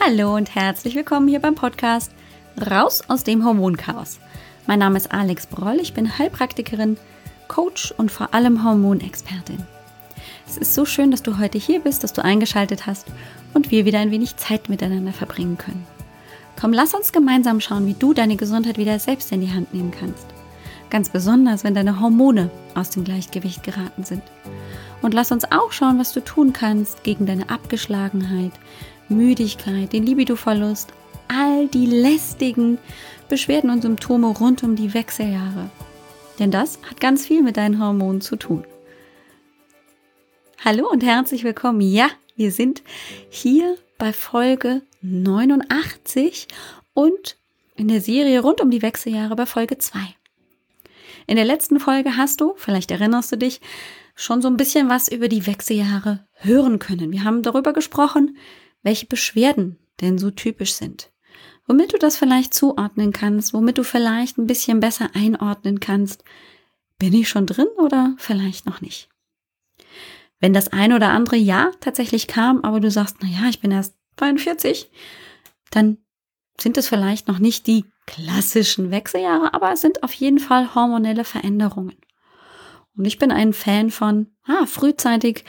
Hallo und herzlich willkommen hier beim Podcast Raus aus dem Hormonchaos. Mein Name ist Alex Broll, ich bin Heilpraktikerin, Coach und vor allem Hormonexpertin. Es ist so schön, dass du heute hier bist, dass du eingeschaltet hast und wir wieder ein wenig Zeit miteinander verbringen können. Komm, lass uns gemeinsam schauen, wie du deine Gesundheit wieder selbst in die Hand nehmen kannst. Ganz besonders, wenn deine Hormone aus dem Gleichgewicht geraten sind. Und lass uns auch schauen, was du tun kannst gegen deine Abgeschlagenheit, Müdigkeit, den Libidoverlust, all die lästigen Beschwerden und Symptome rund um die Wechseljahre. Denn das hat ganz viel mit deinen Hormonen zu tun. Hallo und herzlich willkommen. Ja, wir sind hier bei Folge 89 und in der Serie rund um die Wechseljahre bei Folge 2. In der letzten Folge hast du, vielleicht erinnerst du dich, schon so ein bisschen was über die Wechseljahre hören können. Wir haben darüber gesprochen, welche Beschwerden denn so typisch sind. Womit du das vielleicht zuordnen kannst, womit du vielleicht ein bisschen besser einordnen kannst. Bin ich schon drin oder vielleicht noch nicht? Wenn das ein oder andere Ja tatsächlich kam, aber du sagst, na ja, ich bin erst 42, dann sind es vielleicht noch nicht die klassischen Wechseljahre, aber es sind auf jeden Fall hormonelle Veränderungen. Und ich bin ein Fan von ah, frühzeitig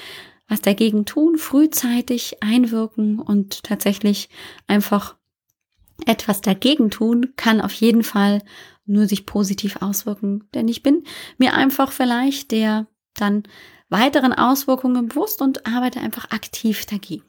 was dagegen tun, frühzeitig einwirken und tatsächlich einfach etwas dagegen tun, kann auf jeden Fall nur sich positiv auswirken. Denn ich bin mir einfach vielleicht der dann weiteren Auswirkungen bewusst und arbeite einfach aktiv dagegen.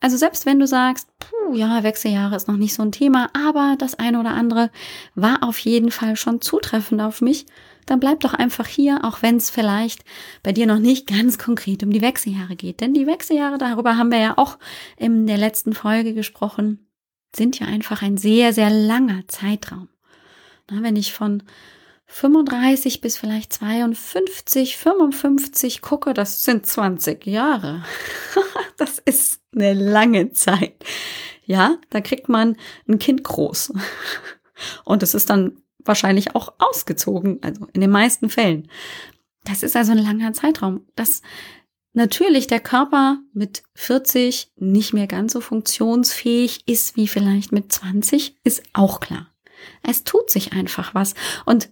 Also selbst wenn du sagst, puh, ja, Wechseljahre ist noch nicht so ein Thema, aber das eine oder andere war auf jeden Fall schon zutreffend auf mich, dann bleib doch einfach hier, auch wenn es vielleicht bei dir noch nicht ganz konkret um die Wechseljahre geht. Denn die Wechseljahre, darüber haben wir ja auch in der letzten Folge gesprochen, sind ja einfach ein sehr, sehr langer Zeitraum. Na, wenn ich von 35 bis vielleicht 52, 55 gucke, das sind 20 Jahre. das ist eine lange Zeit. Ja, da kriegt man ein Kind groß. Und es ist dann wahrscheinlich auch ausgezogen, also in den meisten Fällen. Das ist also ein langer Zeitraum. Dass natürlich der Körper mit 40 nicht mehr ganz so funktionsfähig ist wie vielleicht mit 20, ist auch klar. Es tut sich einfach was. Und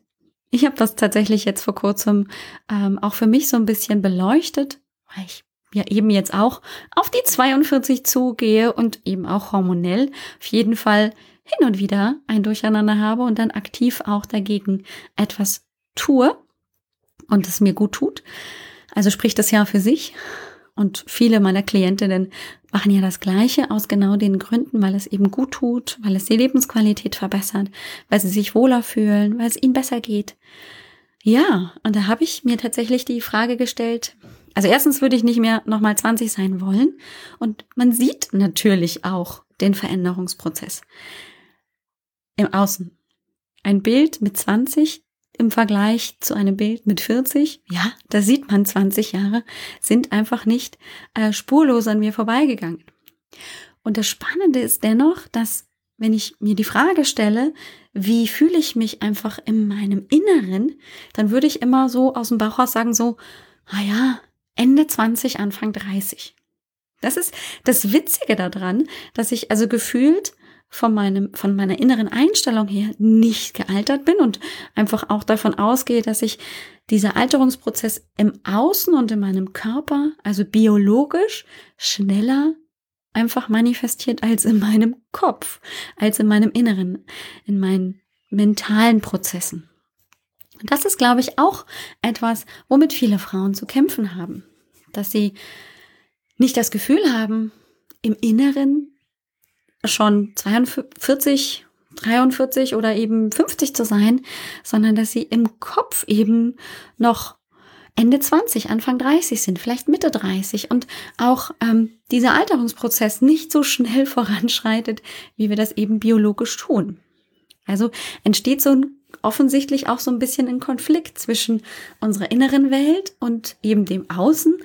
ich habe das tatsächlich jetzt vor kurzem ähm, auch für mich so ein bisschen beleuchtet, weil ich ja eben jetzt auch auf die 42 zugehe und eben auch hormonell auf jeden Fall hin und wieder ein Durcheinander habe und dann aktiv auch dagegen etwas tue und es mir gut tut. Also spricht das ja für sich. Und viele meiner Klientinnen machen ja das Gleiche aus genau den Gründen, weil es eben gut tut, weil es die Lebensqualität verbessert, weil sie sich wohler fühlen, weil es ihnen besser geht. Ja, und da habe ich mir tatsächlich die Frage gestellt, also erstens würde ich nicht mehr nochmal 20 sein wollen und man sieht natürlich auch den Veränderungsprozess im Außen. Ein Bild mit 20 im Vergleich zu einem Bild mit 40, ja, da sieht man 20 Jahre, sind einfach nicht äh, spurlos an mir vorbeigegangen. Und das Spannende ist dennoch, dass wenn ich mir die Frage stelle, wie fühle ich mich einfach in meinem Inneren, dann würde ich immer so aus dem Bauch raus sagen, so, ah ja, Ende 20, Anfang 30. Das ist das Witzige daran, dass ich also gefühlt von meinem, von meiner inneren Einstellung her nicht gealtert bin und einfach auch davon ausgehe, dass sich dieser Alterungsprozess im Außen und in meinem Körper, also biologisch, schneller einfach manifestiert als in meinem Kopf, als in meinem Inneren, in meinen mentalen Prozessen. Und das ist, glaube ich, auch etwas, womit viele Frauen zu kämpfen haben, dass sie nicht das Gefühl haben, im Inneren schon 42, 43 oder eben 50 zu sein, sondern dass sie im Kopf eben noch Ende 20, Anfang 30 sind, vielleicht Mitte 30 und auch ähm, dieser Alterungsprozess nicht so schnell voranschreitet, wie wir das eben biologisch tun. Also entsteht so ein offensichtlich auch so ein bisschen ein Konflikt zwischen unserer inneren Welt und eben dem Außen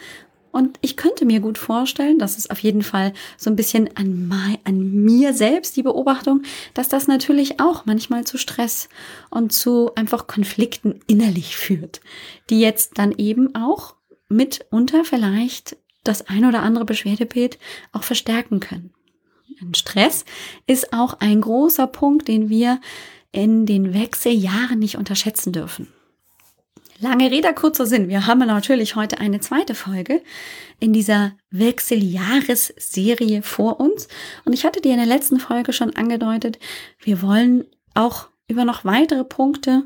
und ich könnte mir gut vorstellen, das ist auf jeden Fall so ein bisschen an, my, an mir selbst die Beobachtung, dass das natürlich auch manchmal zu Stress und zu einfach Konflikten innerlich führt, die jetzt dann eben auch mitunter vielleicht das ein oder andere Beschwerdebild auch verstärken können. ein Stress, ist auch ein großer Punkt, den wir in den Wechseljahren nicht unterschätzen dürfen. Lange Rede, kurzer Sinn. Wir haben natürlich heute eine zweite Folge in dieser Wechseljahresserie vor uns. Und ich hatte dir in der letzten Folge schon angedeutet, wir wollen auch über noch weitere Punkte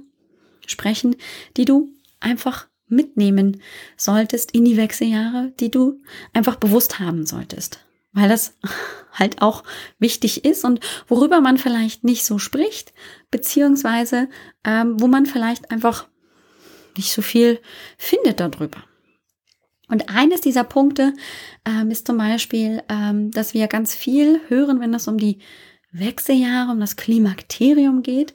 sprechen, die du einfach mitnehmen solltest in die Wechseljahre, die du einfach bewusst haben solltest. Weil das halt auch wichtig ist und worüber man vielleicht nicht so spricht, beziehungsweise ähm, wo man vielleicht einfach nicht so viel findet darüber. Und eines dieser Punkte ähm, ist zum Beispiel, ähm, dass wir ganz viel hören, wenn es um die Wechseljahre, um das Klimakterium geht.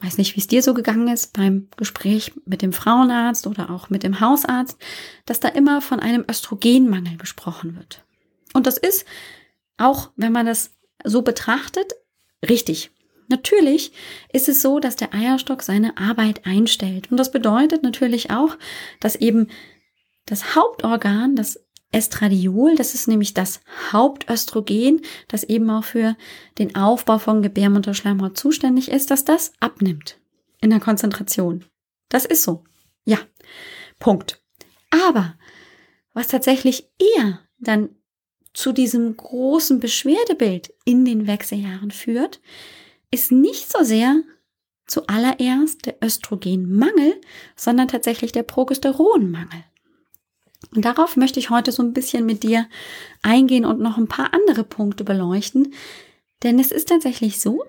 Weiß nicht, wie es dir so gegangen ist beim Gespräch mit dem Frauenarzt oder auch mit dem Hausarzt, dass da immer von einem Östrogenmangel gesprochen wird. Und das ist, auch wenn man das so betrachtet, richtig. Natürlich ist es so, dass der Eierstock seine Arbeit einstellt. Und das bedeutet natürlich auch, dass eben das Hauptorgan, das Estradiol, das ist nämlich das Hauptöstrogen, das eben auch für den Aufbau von Gebärmutterschleimhaut zuständig ist, dass das abnimmt in der Konzentration. Das ist so. Ja. Punkt. Aber was tatsächlich eher dann zu diesem großen Beschwerdebild in den Wechseljahren führt, ist nicht so sehr zuallererst der Östrogenmangel, sondern tatsächlich der Progesteronmangel. Und darauf möchte ich heute so ein bisschen mit dir eingehen und noch ein paar andere Punkte beleuchten. Denn es ist tatsächlich so,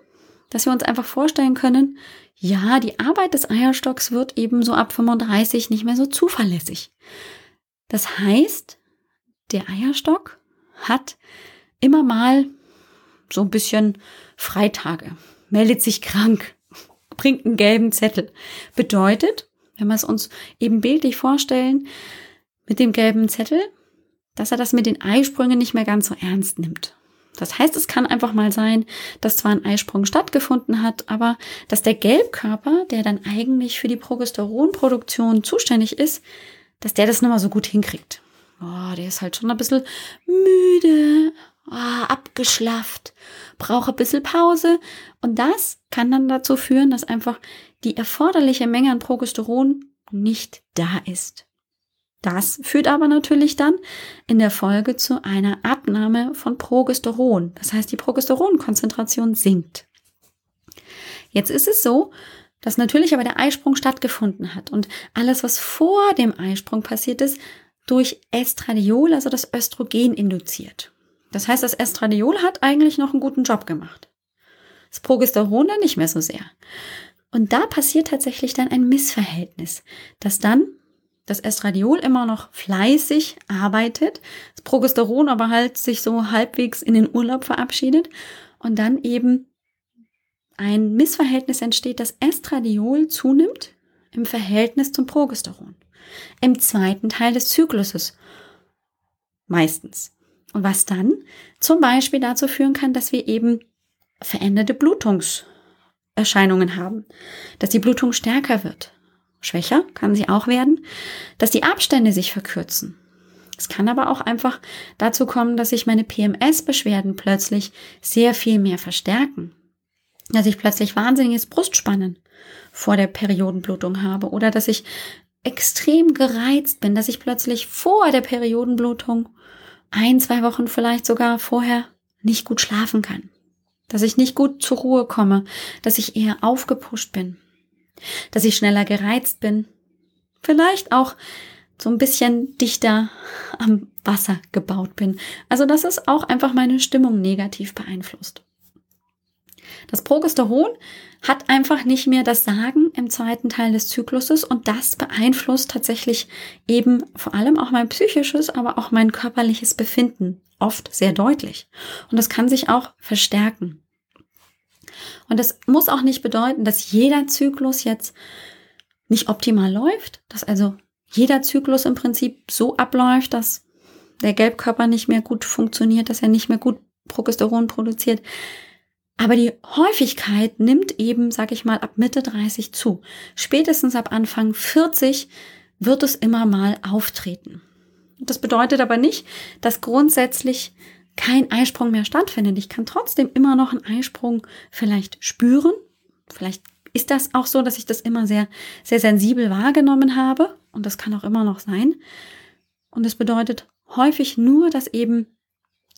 dass wir uns einfach vorstellen können, ja, die Arbeit des Eierstocks wird eben so ab 35 nicht mehr so zuverlässig. Das heißt, der Eierstock hat immer mal so ein bisschen Freitage, meldet sich krank, bringt einen gelben Zettel. Bedeutet, wenn wir es uns eben bildlich vorstellen, mit dem gelben Zettel, dass er das mit den Eisprüngen nicht mehr ganz so ernst nimmt. Das heißt, es kann einfach mal sein, dass zwar ein Eisprung stattgefunden hat, aber dass der Gelbkörper, der dann eigentlich für die Progesteronproduktion zuständig ist, dass der das nicht mal so gut hinkriegt. Oh, der ist halt schon ein bisschen müde, oh, abgeschlafft, braucht ein bisschen Pause. Und das kann dann dazu führen, dass einfach die erforderliche Menge an Progesteron nicht da ist. Das führt aber natürlich dann in der Folge zu einer Abnahme von Progesteron. Das heißt, die Progesteronkonzentration sinkt. Jetzt ist es so, dass natürlich aber der Eisprung stattgefunden hat und alles, was vor dem Eisprung passiert ist, durch Estradiol, also das Östrogen, induziert. Das heißt, das Estradiol hat eigentlich noch einen guten Job gemacht. Das Progesteron dann nicht mehr so sehr. Und da passiert tatsächlich dann ein Missverhältnis, dass dann das Estradiol immer noch fleißig arbeitet, das Progesteron aber halt sich so halbwegs in den Urlaub verabschiedet und dann eben ein Missverhältnis entsteht, dass Estradiol zunimmt im Verhältnis zum Progesteron. Im zweiten Teil des Zykluses. Meistens. Und was dann zum Beispiel dazu führen kann, dass wir eben veränderte Blutungserscheinungen haben, dass die Blutung stärker wird, Schwächer kann sie auch werden, dass die Abstände sich verkürzen. Es kann aber auch einfach dazu kommen, dass sich meine PMS-Beschwerden plötzlich sehr viel mehr verstärken. Dass ich plötzlich wahnsinniges Brustspannen vor der Periodenblutung habe oder dass ich extrem gereizt bin, dass ich plötzlich vor der Periodenblutung ein, zwei Wochen vielleicht sogar vorher nicht gut schlafen kann. Dass ich nicht gut zur Ruhe komme, dass ich eher aufgepusht bin, dass ich schneller gereizt bin, vielleicht auch so ein bisschen dichter am Wasser gebaut bin. Also dass es auch einfach meine Stimmung negativ beeinflusst. Das Progesteron hat einfach nicht mehr das Sagen im zweiten Teil des Zykluses und das beeinflusst tatsächlich eben vor allem auch mein psychisches, aber auch mein körperliches Befinden oft sehr deutlich. Und das kann sich auch verstärken. Und das muss auch nicht bedeuten, dass jeder Zyklus jetzt nicht optimal läuft, dass also jeder Zyklus im Prinzip so abläuft, dass der Gelbkörper nicht mehr gut funktioniert, dass er nicht mehr gut Progesteron produziert. Aber die Häufigkeit nimmt eben, sag ich mal, ab Mitte 30 zu. Spätestens ab Anfang 40 wird es immer mal auftreten. Das bedeutet aber nicht, dass grundsätzlich kein Eisprung mehr stattfindet. Ich kann trotzdem immer noch einen Eisprung vielleicht spüren. Vielleicht ist das auch so, dass ich das immer sehr, sehr sensibel wahrgenommen habe. Und das kann auch immer noch sein. Und das bedeutet häufig nur, dass eben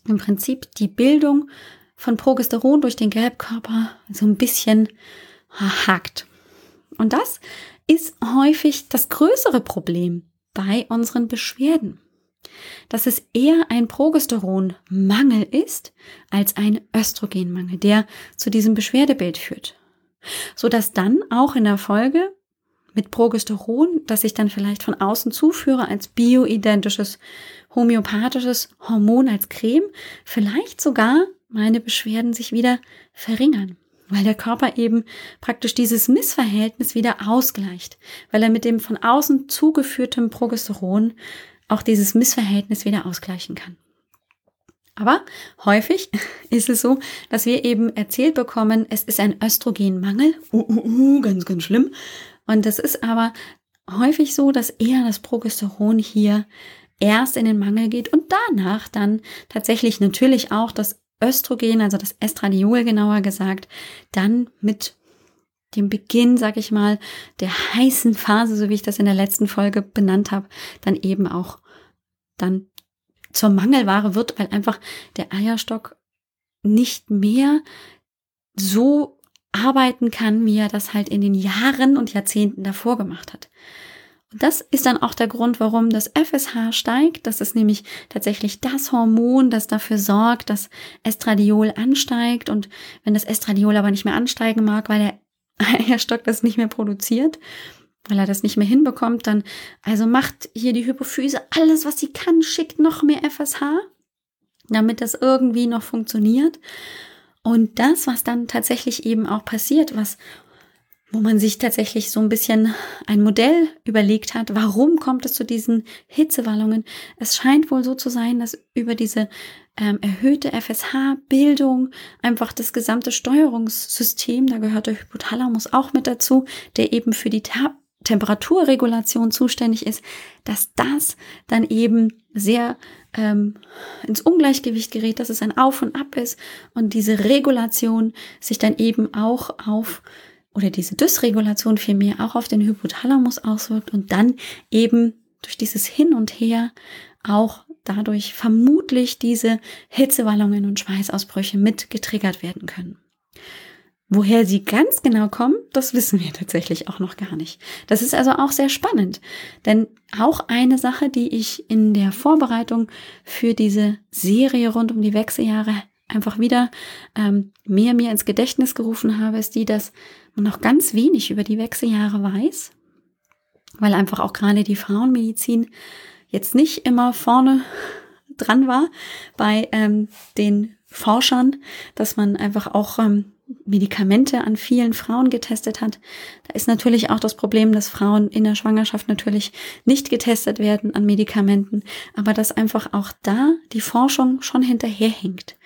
im Prinzip die Bildung von Progesteron durch den Gelbkörper so ein bisschen hakt. Und das ist häufig das größere Problem bei unseren Beschwerden. Dass es eher ein Progesteronmangel ist als ein Östrogenmangel, der zu diesem Beschwerdebild führt. Sodass dann auch in der Folge mit Progesteron, das ich dann vielleicht von außen zuführe als bioidentisches homöopathisches Hormon als Creme, vielleicht sogar meine Beschwerden sich wieder verringern, weil der Körper eben praktisch dieses Missverhältnis wieder ausgleicht, weil er mit dem von außen zugeführten Progesteron auch dieses Missverhältnis wieder ausgleichen kann. Aber häufig ist es so, dass wir eben erzählt bekommen, es ist ein Östrogenmangel. Uh, uh, uh, ganz, ganz schlimm. Und das ist aber häufig so, dass eher das Progesteron hier erst in den Mangel geht und danach dann tatsächlich natürlich auch das Östrogen, also das Estradiol genauer gesagt, dann mit dem Beginn, sag ich mal, der heißen Phase, so wie ich das in der letzten Folge benannt habe, dann eben auch dann zur Mangelware wird, weil einfach der Eierstock nicht mehr so arbeiten kann, wie er das halt in den Jahren und Jahrzehnten davor gemacht hat. Das ist dann auch der Grund, warum das FSH steigt. Das ist nämlich tatsächlich das Hormon, das dafür sorgt, dass Estradiol ansteigt. Und wenn das Estradiol aber nicht mehr ansteigen mag, weil der Eierstock das nicht mehr produziert, weil er das nicht mehr hinbekommt, dann also macht hier die Hypophyse alles, was sie kann, schickt noch mehr FSH, damit das irgendwie noch funktioniert. Und das, was dann tatsächlich eben auch passiert, was wo man sich tatsächlich so ein bisschen ein Modell überlegt hat, warum kommt es zu diesen Hitzewallungen. Es scheint wohl so zu sein, dass über diese ähm, erhöhte FSH-Bildung einfach das gesamte Steuerungssystem, da gehört der Hypothalamus auch mit dazu, der eben für die Ta Temperaturregulation zuständig ist, dass das dann eben sehr ähm, ins Ungleichgewicht gerät, dass es ein Auf und Ab ist und diese Regulation sich dann eben auch auf oder diese Dysregulation vielmehr auch auf den Hypothalamus auswirkt und dann eben durch dieses Hin und Her auch dadurch vermutlich diese Hitzewallungen und Schweißausbrüche mit getriggert werden können. Woher sie ganz genau kommen, das wissen wir tatsächlich auch noch gar nicht. Das ist also auch sehr spannend, denn auch eine Sache, die ich in der Vorbereitung für diese Serie rund um die Wechseljahre einfach wieder ähm, mehr mir ins Gedächtnis gerufen habe, ist die, dass man noch ganz wenig über die Wechseljahre weiß, weil einfach auch gerade die Frauenmedizin jetzt nicht immer vorne dran war bei ähm, den Forschern, dass man einfach auch ähm, Medikamente an vielen Frauen getestet hat. Da ist natürlich auch das Problem, dass Frauen in der Schwangerschaft natürlich nicht getestet werden an Medikamenten, aber dass einfach auch da die Forschung schon hinterherhinkt.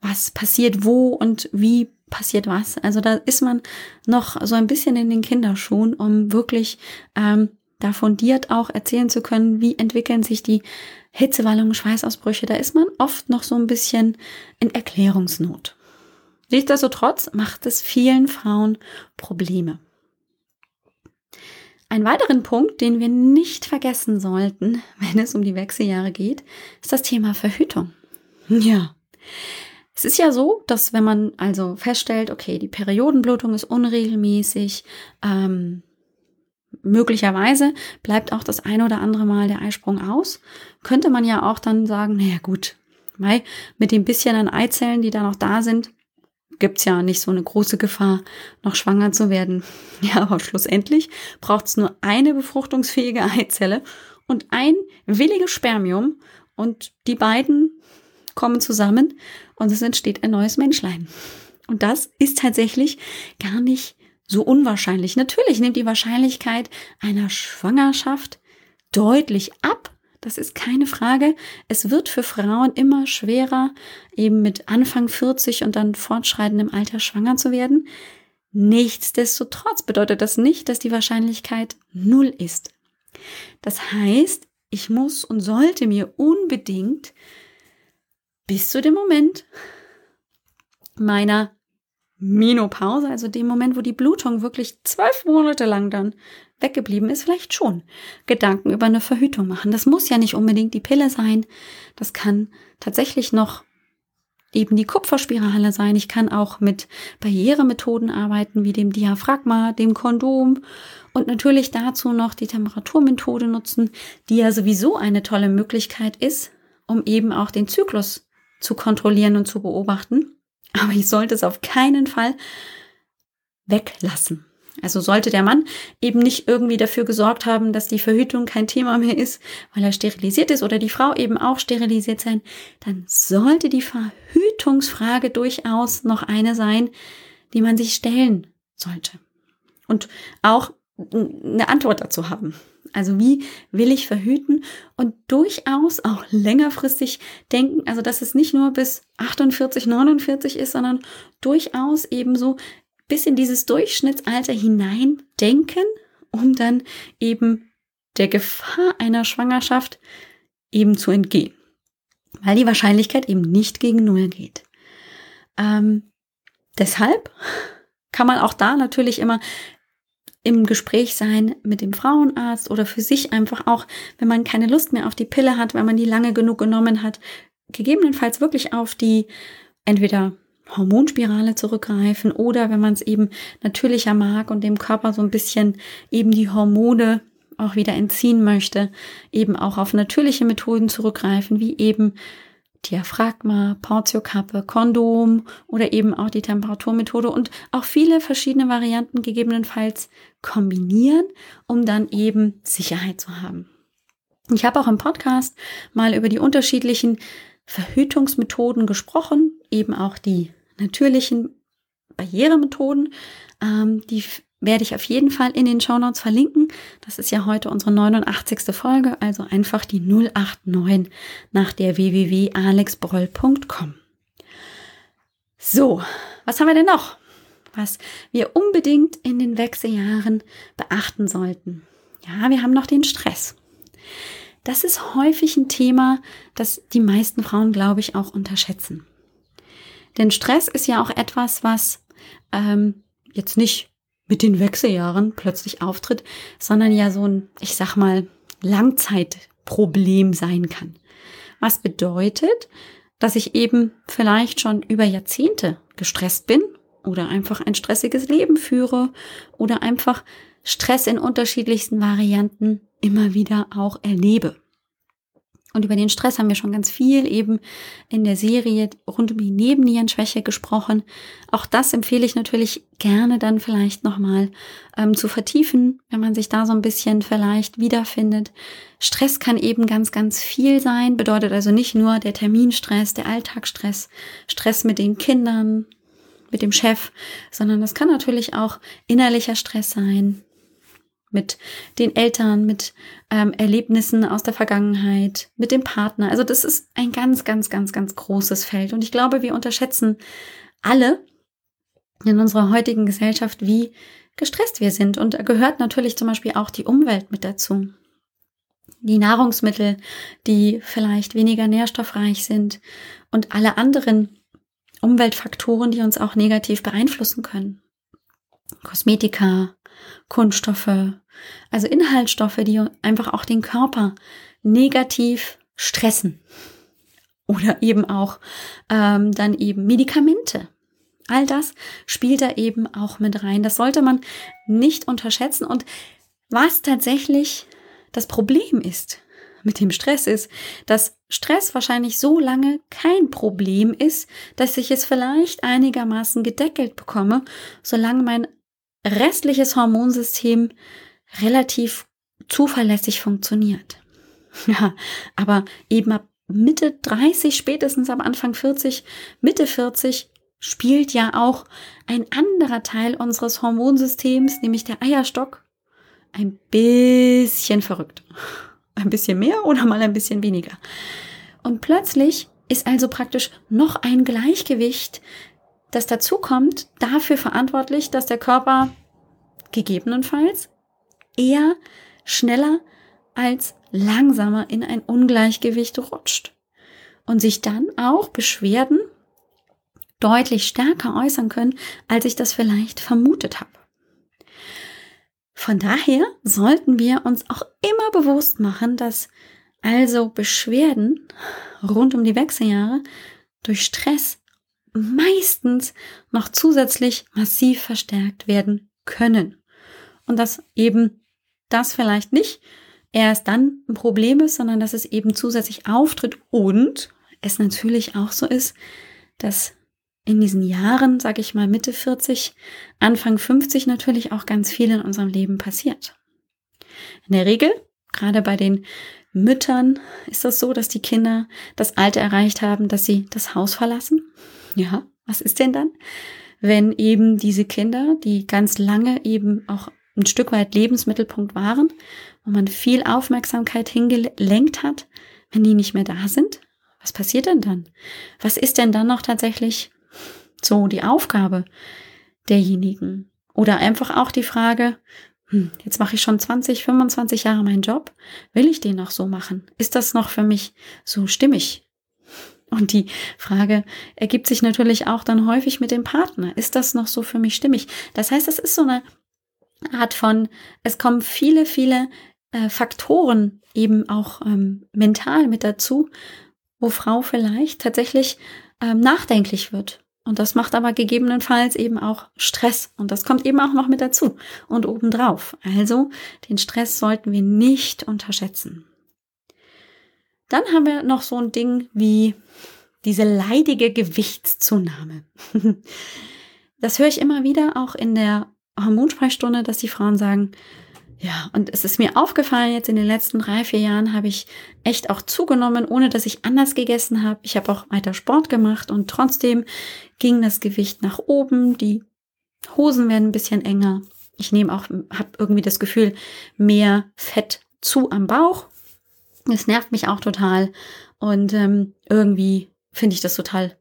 Was passiert wo und wie passiert was? Also da ist man noch so ein bisschen in den Kinderschuhen, um wirklich ähm, da fundiert auch erzählen zu können, wie entwickeln sich die Hitzewallungen, Schweißausbrüche. Da ist man oft noch so ein bisschen in Erklärungsnot. Nichtsdestotrotz macht es vielen Frauen Probleme. Ein weiteren Punkt, den wir nicht vergessen sollten, wenn es um die Wechseljahre geht, ist das Thema Verhütung. Ja. Es ist ja so, dass wenn man also feststellt, okay, die Periodenblutung ist unregelmäßig, ähm, möglicherweise bleibt auch das eine oder andere Mal der Eisprung aus, könnte man ja auch dann sagen, naja gut, mit dem bisschen an Eizellen, die da noch da sind, gibt's ja nicht so eine große Gefahr, noch schwanger zu werden. Ja, aber schlussendlich braucht's nur eine befruchtungsfähige Eizelle und ein williges Spermium und die beiden kommen zusammen und es entsteht ein neues Menschlein. Und das ist tatsächlich gar nicht so unwahrscheinlich. Natürlich nimmt die Wahrscheinlichkeit einer Schwangerschaft deutlich ab, das ist keine Frage. Es wird für Frauen immer schwerer, eben mit Anfang 40 und dann fortschreitendem Alter schwanger zu werden. Nichtsdestotrotz bedeutet das nicht, dass die Wahrscheinlichkeit null ist. Das heißt, ich muss und sollte mir unbedingt bis zu dem Moment meiner Menopause, also dem Moment, wo die Blutung wirklich zwölf Monate lang dann weggeblieben ist, vielleicht schon Gedanken über eine Verhütung machen. Das muss ja nicht unbedingt die Pille sein. Das kann tatsächlich noch eben die Kupferspirale sein. Ich kann auch mit Barrieremethoden arbeiten, wie dem Diaphragma, dem Kondom und natürlich dazu noch die Temperaturmethode nutzen, die ja sowieso eine tolle Möglichkeit ist, um eben auch den Zyklus zu kontrollieren und zu beobachten. Aber ich sollte es auf keinen Fall weglassen. Also sollte der Mann eben nicht irgendwie dafür gesorgt haben, dass die Verhütung kein Thema mehr ist, weil er sterilisiert ist oder die Frau eben auch sterilisiert sein, dann sollte die Verhütungsfrage durchaus noch eine sein, die man sich stellen sollte. Und auch eine Antwort dazu haben. Also wie will ich verhüten und durchaus auch längerfristig denken, also dass es nicht nur bis 48, 49 ist, sondern durchaus ebenso bis in dieses Durchschnittsalter hinein denken, um dann eben der Gefahr einer Schwangerschaft eben zu entgehen. Weil die Wahrscheinlichkeit eben nicht gegen Null geht. Ähm, deshalb kann man auch da natürlich immer im Gespräch sein mit dem Frauenarzt oder für sich einfach auch, wenn man keine Lust mehr auf die Pille hat, wenn man die lange genug genommen hat, gegebenenfalls wirklich auf die entweder Hormonspirale zurückgreifen oder wenn man es eben natürlicher mag und dem Körper so ein bisschen eben die Hormone auch wieder entziehen möchte, eben auch auf natürliche Methoden zurückgreifen, wie eben Diaphragma, Portiokappe, Kondom oder eben auch die Temperaturmethode und auch viele verschiedene Varianten gegebenenfalls kombinieren, um dann eben Sicherheit zu haben. Ich habe auch im Podcast mal über die unterschiedlichen Verhütungsmethoden gesprochen, eben auch die natürlichen Barrieremethoden. Ähm, die werde ich auf jeden Fall in den Show Notes verlinken. Das ist ja heute unsere 89. Folge, also einfach die 089 nach der www.alexbroll.com. So, was haben wir denn noch? Was wir unbedingt in den Wechseljahren beachten sollten. Ja, wir haben noch den Stress. Das ist häufig ein Thema, das die meisten Frauen, glaube ich, auch unterschätzen. Denn Stress ist ja auch etwas, was ähm, jetzt nicht mit den Wechseljahren plötzlich auftritt, sondern ja so ein, ich sag mal, Langzeitproblem sein kann. Was bedeutet, dass ich eben vielleicht schon über Jahrzehnte gestresst bin oder einfach ein stressiges Leben führe oder einfach Stress in unterschiedlichsten Varianten immer wieder auch erlebe. Und über den Stress haben wir schon ganz viel eben in der Serie rund um die Nebennierenschwäche gesprochen. Auch das empfehle ich natürlich gerne dann vielleicht nochmal ähm, zu vertiefen, wenn man sich da so ein bisschen vielleicht wiederfindet. Stress kann eben ganz, ganz viel sein, bedeutet also nicht nur der Terminstress, der Alltagsstress, Stress mit den Kindern, mit dem Chef, sondern das kann natürlich auch innerlicher Stress sein, mit den Eltern, mit ähm, Erlebnissen aus der Vergangenheit, mit dem Partner. Also das ist ein ganz, ganz, ganz, ganz großes Feld. Und ich glaube, wir unterschätzen alle in unserer heutigen Gesellschaft, wie gestresst wir sind. Und da gehört natürlich zum Beispiel auch die Umwelt mit dazu. Die Nahrungsmittel, die vielleicht weniger nährstoffreich sind und alle anderen Umweltfaktoren, die uns auch negativ beeinflussen können. Kosmetika, Kunststoffe, also Inhaltsstoffe, die einfach auch den Körper negativ stressen. Oder eben auch ähm, dann eben Medikamente. All das spielt da eben auch mit rein. Das sollte man nicht unterschätzen. Und was tatsächlich das Problem ist mit dem Stress ist, dass Stress wahrscheinlich so lange kein Problem ist, dass ich es vielleicht einigermaßen gedeckelt bekomme, solange mein restliches Hormonsystem relativ zuverlässig funktioniert. Ja, aber eben ab Mitte 30, spätestens am Anfang 40, Mitte 40 spielt ja auch ein anderer Teil unseres Hormonsystems, nämlich der Eierstock, ein bisschen verrückt. Ein bisschen mehr oder mal ein bisschen weniger. Und plötzlich ist also praktisch noch ein Gleichgewicht das dazu kommt, dafür verantwortlich, dass der Körper gegebenenfalls eher schneller als langsamer in ein Ungleichgewicht rutscht. und sich dann auch Beschwerden deutlich stärker äußern können, als ich das vielleicht vermutet habe. Von daher sollten wir uns auch immer bewusst machen, dass also Beschwerden rund um die Wechseljahre durch Stress meistens noch zusätzlich massiv verstärkt werden können. Und dass eben das vielleicht nicht erst dann ein Problem ist, sondern dass es eben zusätzlich auftritt und es natürlich auch so ist, dass in diesen Jahren, sage ich mal Mitte 40, Anfang 50 natürlich auch ganz viel in unserem Leben passiert. In der Regel, gerade bei den Müttern, ist das so, dass die Kinder das Alter erreicht haben, dass sie das Haus verlassen. Ja, was ist denn dann? Wenn eben diese Kinder, die ganz lange eben auch ein Stück weit Lebensmittelpunkt waren, wo man viel Aufmerksamkeit hingelenkt hat, wenn die nicht mehr da sind, was passiert denn dann? Was ist denn dann noch tatsächlich so die Aufgabe derjenigen? Oder einfach auch die Frage, hm, jetzt mache ich schon 20, 25 Jahre meinen Job, will ich den noch so machen? Ist das noch für mich so stimmig? Und die Frage ergibt sich natürlich auch dann häufig mit dem Partner. Ist das noch so für mich stimmig? Das heißt, es ist so eine Art von, es kommen viele, viele äh, Faktoren eben auch ähm, mental mit dazu, wo Frau vielleicht tatsächlich ähm, nachdenklich wird. Und das macht aber gegebenenfalls eben auch Stress. Und das kommt eben auch noch mit dazu und obendrauf. Also den Stress sollten wir nicht unterschätzen. Dann haben wir noch so ein Ding wie diese leidige Gewichtszunahme. Das höre ich immer wieder auch in der Hormonsprechstunde, dass die Frauen sagen, ja, und es ist mir aufgefallen, jetzt in den letzten drei, vier Jahren habe ich echt auch zugenommen, ohne dass ich anders gegessen habe. Ich habe auch weiter Sport gemacht und trotzdem ging das Gewicht nach oben, die Hosen werden ein bisschen enger. Ich nehme auch, habe irgendwie das Gefühl, mehr Fett zu am Bauch. Es nervt mich auch total und ähm, irgendwie finde ich das total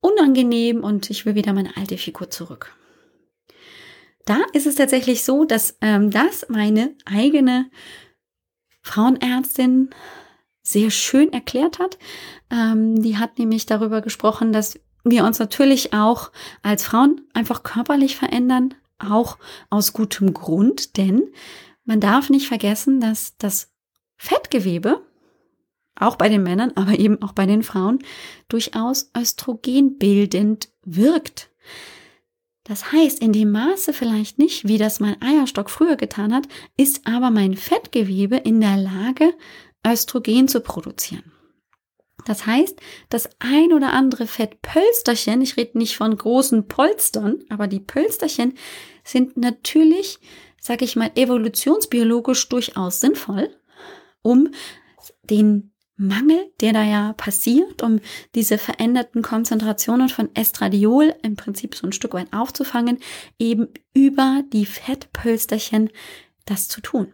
unangenehm und ich will wieder meine alte Figur zurück. Da ist es tatsächlich so, dass ähm, das meine eigene Frauenärztin sehr schön erklärt hat. Ähm, die hat nämlich darüber gesprochen, dass wir uns natürlich auch als Frauen einfach körperlich verändern, auch aus gutem Grund, denn man darf nicht vergessen, dass das Fettgewebe, auch bei den Männern, aber eben auch bei den Frauen, durchaus östrogenbildend wirkt. Das heißt, in dem Maße vielleicht nicht, wie das mein Eierstock früher getan hat, ist aber mein Fettgewebe in der Lage, Östrogen zu produzieren. Das heißt, das ein oder andere Fettpölsterchen, ich rede nicht von großen Polstern, aber die Pölsterchen sind natürlich, sag ich mal, evolutionsbiologisch durchaus sinnvoll, um den Mangel, der da ja passiert, um diese veränderten Konzentrationen von Estradiol im Prinzip so ein Stück weit aufzufangen, eben über die Fettpölsterchen das zu tun.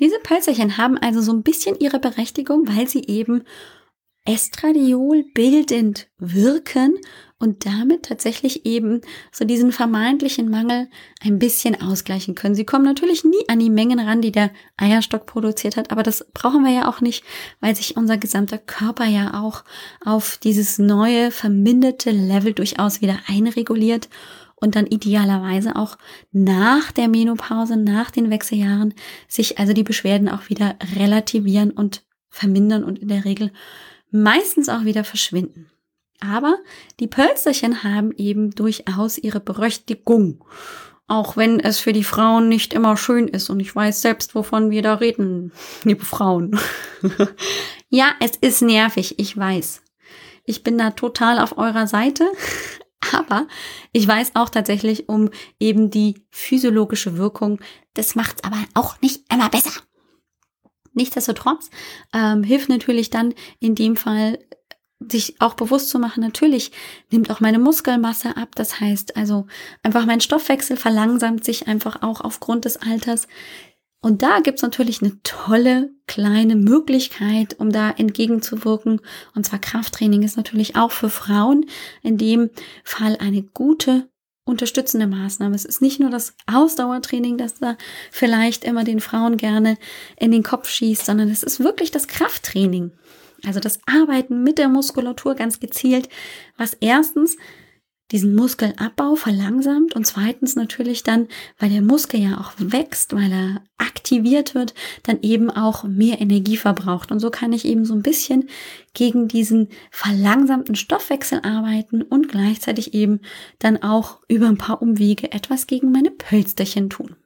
Diese Pölsterchen haben also so ein bisschen ihre Berechtigung, weil sie eben Estradiol bildend wirken und damit tatsächlich eben so diesen vermeintlichen Mangel ein bisschen ausgleichen können. Sie kommen natürlich nie an die Mengen ran, die der Eierstock produziert hat, aber das brauchen wir ja auch nicht, weil sich unser gesamter Körper ja auch auf dieses neue, verminderte Level durchaus wieder einreguliert und dann idealerweise auch nach der Menopause, nach den Wechseljahren, sich also die Beschwerden auch wieder relativieren und vermindern und in der Regel meistens auch wieder verschwinden. Aber die Pölsterchen haben eben durchaus ihre Berechtigung. Auch wenn es für die Frauen nicht immer schön ist. Und ich weiß selbst, wovon wir da reden, liebe Frauen. ja, es ist nervig, ich weiß. Ich bin da total auf eurer Seite. Aber ich weiß auch tatsächlich um eben die physiologische Wirkung. Das macht's aber auch nicht immer besser. Nichtsdestotrotz ähm, hilft natürlich dann in dem Fall sich auch bewusst zu machen, natürlich nimmt auch meine Muskelmasse ab. Das heißt also einfach mein Stoffwechsel verlangsamt sich einfach auch aufgrund des Alters. Und da gibt's natürlich eine tolle kleine Möglichkeit, um da entgegenzuwirken. Und zwar Krafttraining ist natürlich auch für Frauen in dem Fall eine gute unterstützende Maßnahme. Es ist nicht nur das Ausdauertraining, das da vielleicht immer den Frauen gerne in den Kopf schießt, sondern es ist wirklich das Krafttraining. Also das Arbeiten mit der Muskulatur ganz gezielt, was erstens diesen Muskelabbau verlangsamt und zweitens natürlich dann, weil der Muskel ja auch wächst, weil er aktiviert wird, dann eben auch mehr Energie verbraucht. Und so kann ich eben so ein bisschen gegen diesen verlangsamten Stoffwechsel arbeiten und gleichzeitig eben dann auch über ein paar Umwege etwas gegen meine Pölsterchen tun.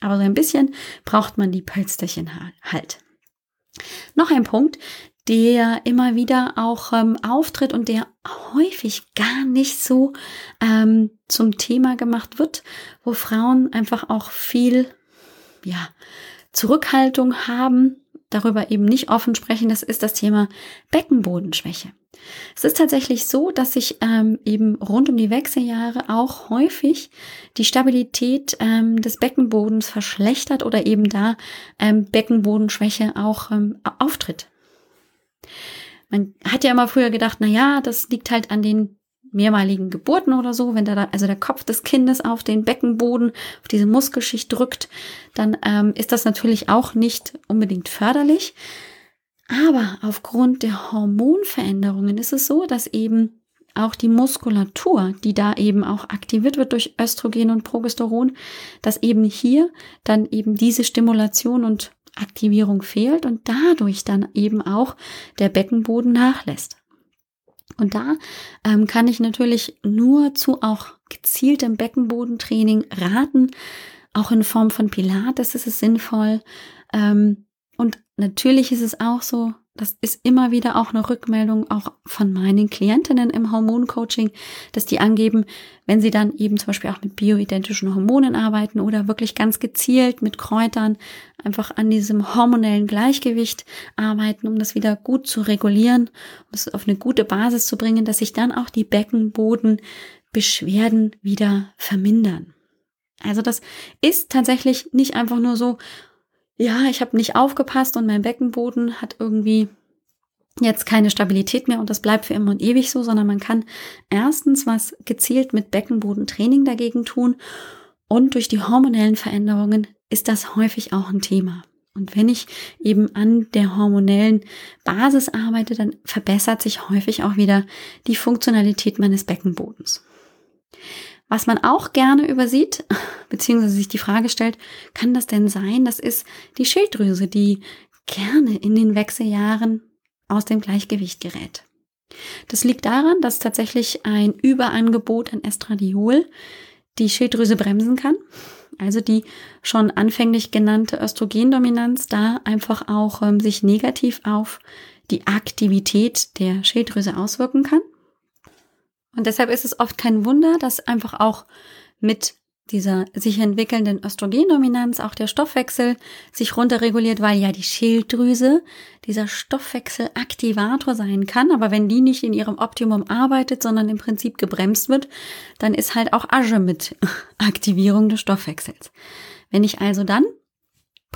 Aber so ein bisschen braucht man die Pölsterchen halt. Noch ein Punkt, der immer wieder auch ähm, auftritt und der häufig gar nicht so ähm, zum Thema gemacht wird, wo Frauen einfach auch viel ja, Zurückhaltung haben, darüber eben nicht offen sprechen, das ist das Thema Beckenbodenschwäche. Es ist tatsächlich so, dass sich ähm, eben rund um die Wechseljahre auch häufig die Stabilität ähm, des Beckenbodens verschlechtert oder eben da ähm, Beckenbodenschwäche auch ähm, auftritt. Man hat ja immer früher gedacht, na ja, das liegt halt an den mehrmaligen Geburten oder so, wenn da also der Kopf des Kindes auf den Beckenboden, auf diese Muskelschicht drückt, dann ähm, ist das natürlich auch nicht unbedingt förderlich. Aber aufgrund der Hormonveränderungen ist es so, dass eben auch die Muskulatur, die da eben auch aktiviert wird durch Östrogen und Progesteron, dass eben hier dann eben diese Stimulation und Aktivierung fehlt und dadurch dann eben auch der Beckenboden nachlässt. Und da ähm, kann ich natürlich nur zu auch gezieltem Beckenbodentraining raten. Auch in Form von Pilates ist es sinnvoll. Ähm, und natürlich ist es auch so, das ist immer wieder auch eine Rückmeldung auch von meinen Klientinnen im Hormoncoaching, dass die angeben, wenn sie dann eben zum Beispiel auch mit bioidentischen Hormonen arbeiten oder wirklich ganz gezielt mit Kräutern einfach an diesem hormonellen Gleichgewicht arbeiten, um das wieder gut zu regulieren, um es auf eine gute Basis zu bringen, dass sich dann auch die Beckenbodenbeschwerden wieder vermindern. Also das ist tatsächlich nicht einfach nur so, ja, ich habe nicht aufgepasst und mein Beckenboden hat irgendwie jetzt keine Stabilität mehr und das bleibt für immer und ewig so, sondern man kann erstens was gezielt mit Beckenbodentraining dagegen tun und durch die hormonellen Veränderungen ist das häufig auch ein Thema. Und wenn ich eben an der hormonellen Basis arbeite, dann verbessert sich häufig auch wieder die Funktionalität meines Beckenbodens. Was man auch gerne übersieht, beziehungsweise sich die Frage stellt, kann das denn sein? Das ist die Schilddrüse, die gerne in den Wechseljahren aus dem Gleichgewicht gerät. Das liegt daran, dass tatsächlich ein Überangebot an Estradiol die Schilddrüse bremsen kann. Also die schon anfänglich genannte Östrogendominanz da einfach auch ähm, sich negativ auf die Aktivität der Schilddrüse auswirken kann. Und deshalb ist es oft kein Wunder, dass einfach auch mit dieser sich entwickelnden Östrogendominanz auch der Stoffwechsel sich runterreguliert, weil ja die Schilddrüse dieser Stoffwechselaktivator sein kann. Aber wenn die nicht in ihrem Optimum arbeitet, sondern im Prinzip gebremst wird, dann ist halt auch Asche mit Aktivierung des Stoffwechsels. Wenn ich also dann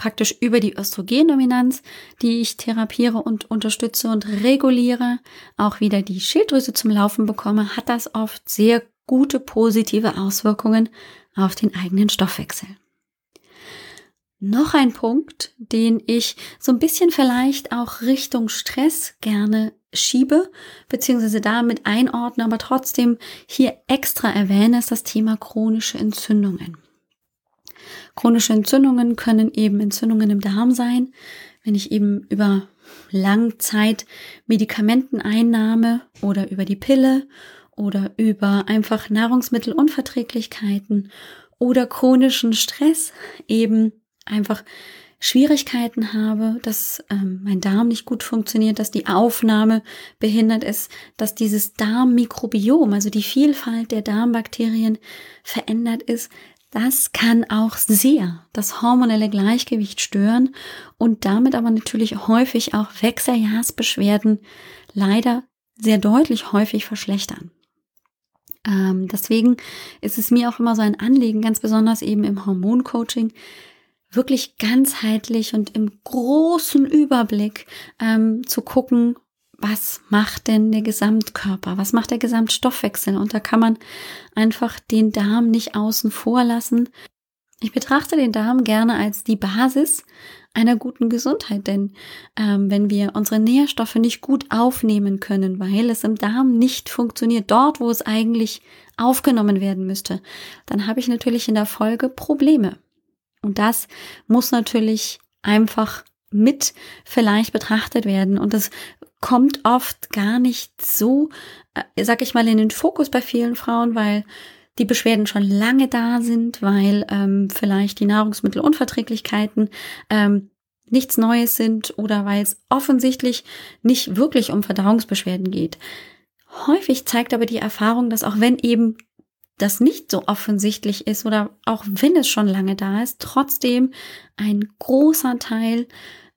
praktisch über die Östrogendominanz, die ich therapiere und unterstütze und reguliere, auch wieder die Schilddrüse zum Laufen bekomme, hat das oft sehr gute positive Auswirkungen auf den eigenen Stoffwechsel. Noch ein Punkt, den ich so ein bisschen vielleicht auch Richtung Stress gerne schiebe, beziehungsweise damit einordne, aber trotzdem hier extra erwähne, ist das Thema chronische Entzündungen. Chronische Entzündungen können eben Entzündungen im Darm sein, wenn ich eben über Langzeit Medikamenteneinnahme oder über die Pille oder über einfach Nahrungsmittelunverträglichkeiten oder chronischen Stress eben einfach Schwierigkeiten habe, dass ähm, mein Darm nicht gut funktioniert, dass die Aufnahme behindert ist, dass dieses Darmmikrobiom, also die Vielfalt der Darmbakterien verändert ist, das kann auch sehr das hormonelle Gleichgewicht stören und damit aber natürlich häufig auch Wechseljahrsbeschwerden leider sehr deutlich häufig verschlechtern. Ähm, deswegen ist es mir auch immer so ein Anliegen, ganz besonders eben im Hormoncoaching, wirklich ganzheitlich und im großen Überblick ähm, zu gucken, was macht denn der Gesamtkörper? Was macht der Gesamtstoffwechsel? Und da kann man einfach den Darm nicht außen vor lassen. Ich betrachte den Darm gerne als die Basis, einer guten Gesundheit. Denn ähm, wenn wir unsere Nährstoffe nicht gut aufnehmen können, weil es im Darm nicht funktioniert, dort, wo es eigentlich aufgenommen werden müsste, dann habe ich natürlich in der Folge Probleme. Und das muss natürlich einfach mit vielleicht betrachtet werden. Und das kommt oft gar nicht so, äh, sag ich mal, in den Fokus bei vielen Frauen, weil die Beschwerden schon lange da sind, weil ähm, vielleicht die Nahrungsmittelunverträglichkeiten ähm, nichts Neues sind oder weil es offensichtlich nicht wirklich um Verdauungsbeschwerden geht. Häufig zeigt aber die Erfahrung, dass auch wenn eben das nicht so offensichtlich ist oder auch wenn es schon lange da ist, trotzdem ein großer Teil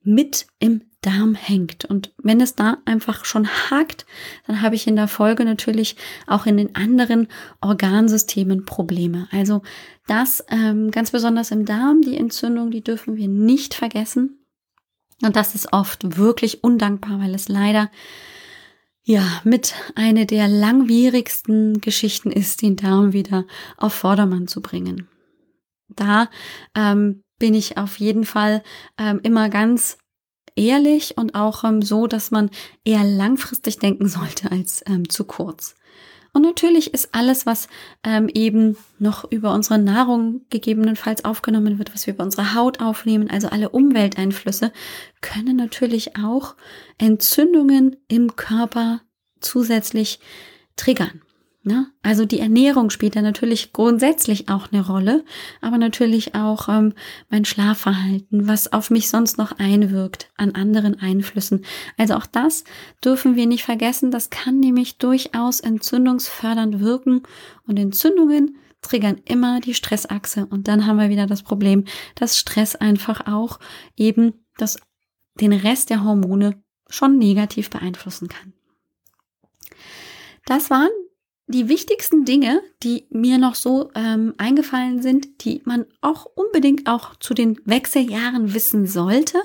mit im Darm hängt. Und wenn es da einfach schon hakt, dann habe ich in der Folge natürlich auch in den anderen Organsystemen Probleme. Also das ähm, ganz besonders im Darm, die Entzündung, die dürfen wir nicht vergessen. Und das ist oft wirklich undankbar, weil es leider ja mit eine der langwierigsten Geschichten ist, den Darm wieder auf Vordermann zu bringen. Da ähm, bin ich auf jeden Fall ähm, immer ganz ehrlich und auch ähm, so, dass man eher langfristig denken sollte als ähm, zu kurz. Und natürlich ist alles, was ähm, eben noch über unsere Nahrung gegebenenfalls aufgenommen wird, was wir über unsere Haut aufnehmen, also alle Umwelteinflüsse, können natürlich auch Entzündungen im Körper zusätzlich triggern. Ne? Also die Ernährung spielt da natürlich grundsätzlich auch eine Rolle, aber natürlich auch ähm, mein Schlafverhalten, was auf mich sonst noch einwirkt an anderen Einflüssen. Also auch das dürfen wir nicht vergessen. Das kann nämlich durchaus entzündungsfördernd wirken und Entzündungen triggern immer die Stressachse und dann haben wir wieder das Problem, dass Stress einfach auch eben das, den Rest der Hormone schon negativ beeinflussen kann. Das waren die wichtigsten Dinge, die mir noch so ähm, eingefallen sind, die man auch unbedingt auch zu den Wechseljahren wissen sollte.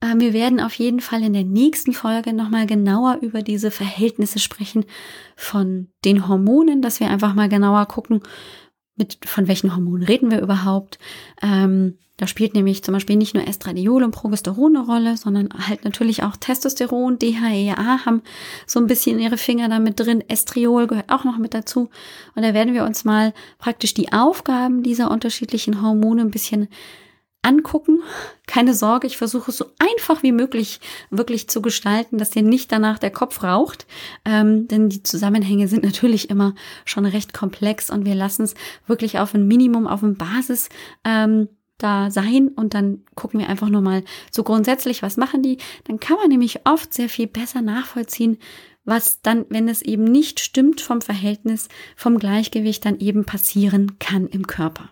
Äh, wir werden auf jeden Fall in der nächsten Folge nochmal genauer über diese Verhältnisse sprechen von den Hormonen, dass wir einfach mal genauer gucken, mit von welchen Hormonen reden wir überhaupt. Ähm, da spielt nämlich zum Beispiel nicht nur Estradiol und Progesteron eine Rolle, sondern halt natürlich auch Testosteron, DHEA haben so ein bisschen ihre Finger damit drin. Estriol gehört auch noch mit dazu. Und da werden wir uns mal praktisch die Aufgaben dieser unterschiedlichen Hormone ein bisschen angucken. Keine Sorge, ich versuche es so einfach wie möglich wirklich zu gestalten, dass dir nicht danach der Kopf raucht. Ähm, denn die Zusammenhänge sind natürlich immer schon recht komplex und wir lassen es wirklich auf ein Minimum, auf ein Basis. Ähm, da sein und dann gucken wir einfach nur mal so grundsätzlich, was machen die. Dann kann man nämlich oft sehr viel besser nachvollziehen, was dann, wenn es eben nicht stimmt vom Verhältnis, vom Gleichgewicht dann eben passieren kann im Körper.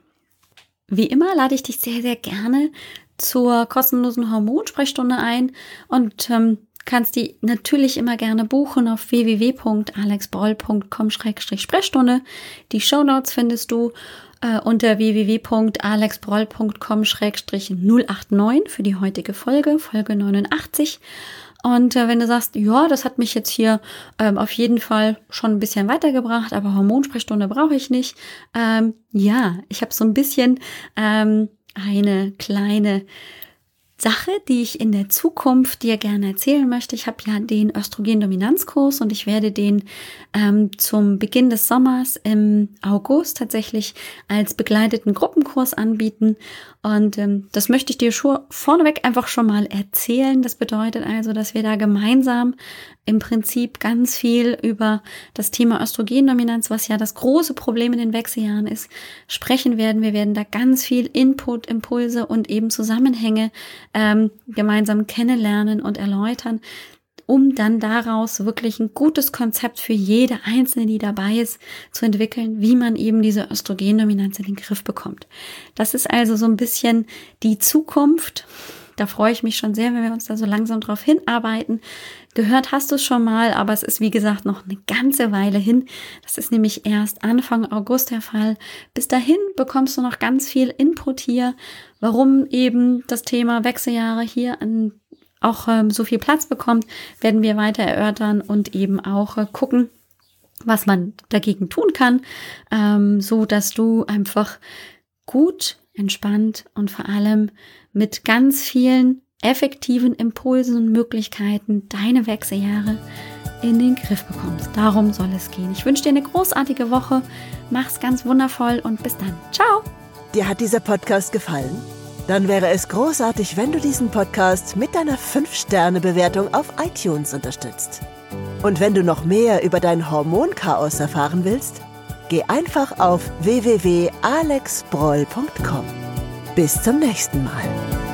Wie immer lade ich dich sehr, sehr gerne zur kostenlosen Hormonsprechstunde ein und ähm, kannst die natürlich immer gerne buchen auf www.alexbroll.com-sprechstunde. Die Show Notes findest du äh, unter www.alexbroll.com-089 für die heutige Folge, Folge 89. Und äh, wenn du sagst, ja, das hat mich jetzt hier ähm, auf jeden Fall schon ein bisschen weitergebracht, aber Hormonsprechstunde brauche ich nicht. Ähm, ja, ich habe so ein bisschen ähm, eine kleine Sache, die ich in der Zukunft dir gerne erzählen möchte. Ich habe ja den Östrogen-Dominanzkurs und ich werde den ähm, zum Beginn des Sommers im August tatsächlich als begleiteten Gruppenkurs anbieten. Und ähm, das möchte ich dir schon vorneweg einfach schon mal erzählen. Das bedeutet also, dass wir da gemeinsam im Prinzip ganz viel über das Thema Östrogendominanz, was ja das große Problem in den Wechseljahren ist, sprechen werden. Wir werden da ganz viel Input, Impulse und eben Zusammenhänge ähm, gemeinsam kennenlernen und erläutern, um dann daraus wirklich ein gutes Konzept für jede Einzelne, die dabei ist, zu entwickeln, wie man eben diese Östrogendominanz in den Griff bekommt. Das ist also so ein bisschen die Zukunft da freue ich mich schon sehr, wenn wir uns da so langsam drauf hinarbeiten. Gehört hast du es schon mal, aber es ist wie gesagt noch eine ganze Weile hin. Das ist nämlich erst Anfang August der Fall. Bis dahin bekommst du noch ganz viel Input hier, warum eben das Thema Wechseljahre hier an auch ähm, so viel Platz bekommt, werden wir weiter erörtern und eben auch äh, gucken, was man dagegen tun kann, ähm, so dass du einfach gut entspannt und vor allem mit ganz vielen effektiven Impulsen und Möglichkeiten deine Wechseljahre in den Griff bekommst. Darum soll es gehen. Ich wünsche dir eine großartige Woche. Mach's ganz wundervoll und bis dann. Ciao. Dir hat dieser Podcast gefallen? Dann wäre es großartig, wenn du diesen Podcast mit deiner 5-Sterne-Bewertung auf iTunes unterstützt. Und wenn du noch mehr über dein Hormonchaos erfahren willst, geh einfach auf www.alexbroll.com. Bis zum nächsten Mal.